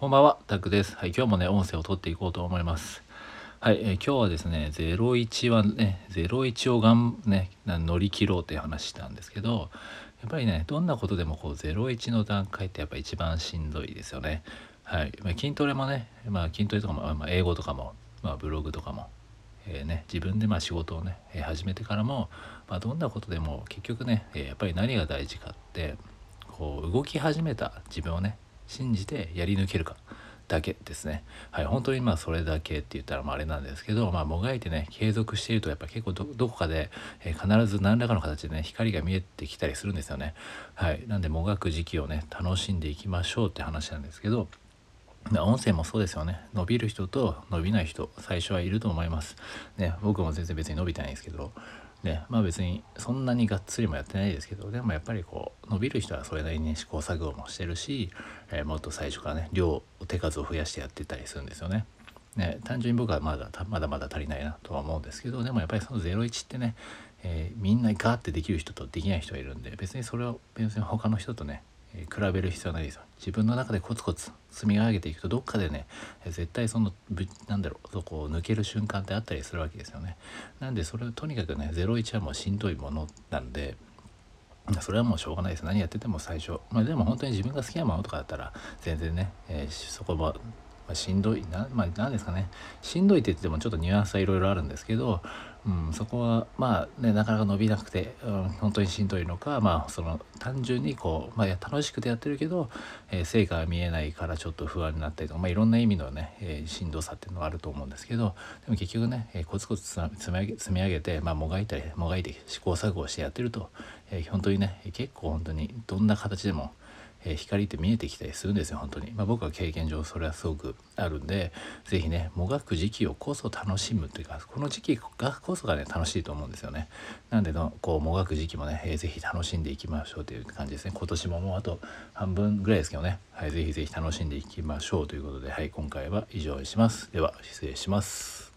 こんばんは、タクです。はい、今日もね、音声を取っていこうと思います。はい、えー、今日はですね、01はね、01をがん、ね、乗り切ろうっていう話したんですけど、やっぱりね、どんなことでもこう01の段階ってやっぱ一番しんどいですよね。はい、まあ、筋トレもね、まあ、筋トレとかも、まあ、英語とかも、まあ、ブログとかも、えー、ね、自分でまあ仕事をね、えー、始めてからも、まあ、どんなことでも結局ね、えー、やっぱり何が大事かってこう動き始めた自分をね信じてやり抜けるかだけですね。はい、本当にまあそれだけって言ったらまああれなんですけど、まあ、もがいてね継続しているとやっぱ結構どこかで、えー、必ず何らかの形でね光が見えてきたりするんですよね。はい、なんでもがく時期をね楽しんでいきましょうって話なんですけど。音声もそうですよね伸びる人と伸びない人最初はいると思います。ね、僕も全然別に伸びてないんですけどねまあ別にそんなにがっつりもやってないですけどでもやっぱりこう伸びる人はそれなりに試行錯誤もしてるし、えー、もっと最初からね量手数を増やしてやってたりするんですよね。ね単純に僕はまだまだまだ足りないなとは思うんですけどでもやっぱりその01ってね、えー、みんなガーってできる人とできない人がいるんで別にそれを別に他の人とねえ比べる必要ないですよ。自分の中でコツコツ積み上げていくとどっかでね絶対そのなんだろうそこを抜ける瞬間ってあったりするわけですよね。なんでそれをとにかくね01はもうしんどいものなんでそれはもうしょうがないです。何やってても最初まあでも本当に自分が好きなものとかだったら全然ね、えー、そこはまあ、しんどい。な、まあ、なんですかね。しんどいって言ってもちょっとニュアンスはいろいろあるんですけど、うん、そこはまあねなかなか伸びなくて、うん、本当にしんどいのかまあその単純にこう、まあ、楽しくてやってるけど、えー、成果が見えないからちょっと不安になったりとか、まあ、いろんな意味のね、えー、しんどさっていうのはあると思うんですけどでも結局ね、えー、コツコツ積み上げ積み上げて、まあ、もがいたりもがいて試行錯誤してやってると、えー、本当にね結構本当にどんな形でもえ、光って見えてきたりするんですよ本当に、まあ、僕は経験上それはすごくあるんで是非ねもがく時期をこそ楽しむというかこの時期がこそがね楽しいと思うんですよね。なんでのこうもがく時期もね、えー、ぜ楽しんでいきましょうという感じですね。今年ももうあと半分ぐらいですけどね、はい、ぜひぜひ楽しんでいきましょうということで、はい、今回は以上にします。では失礼します。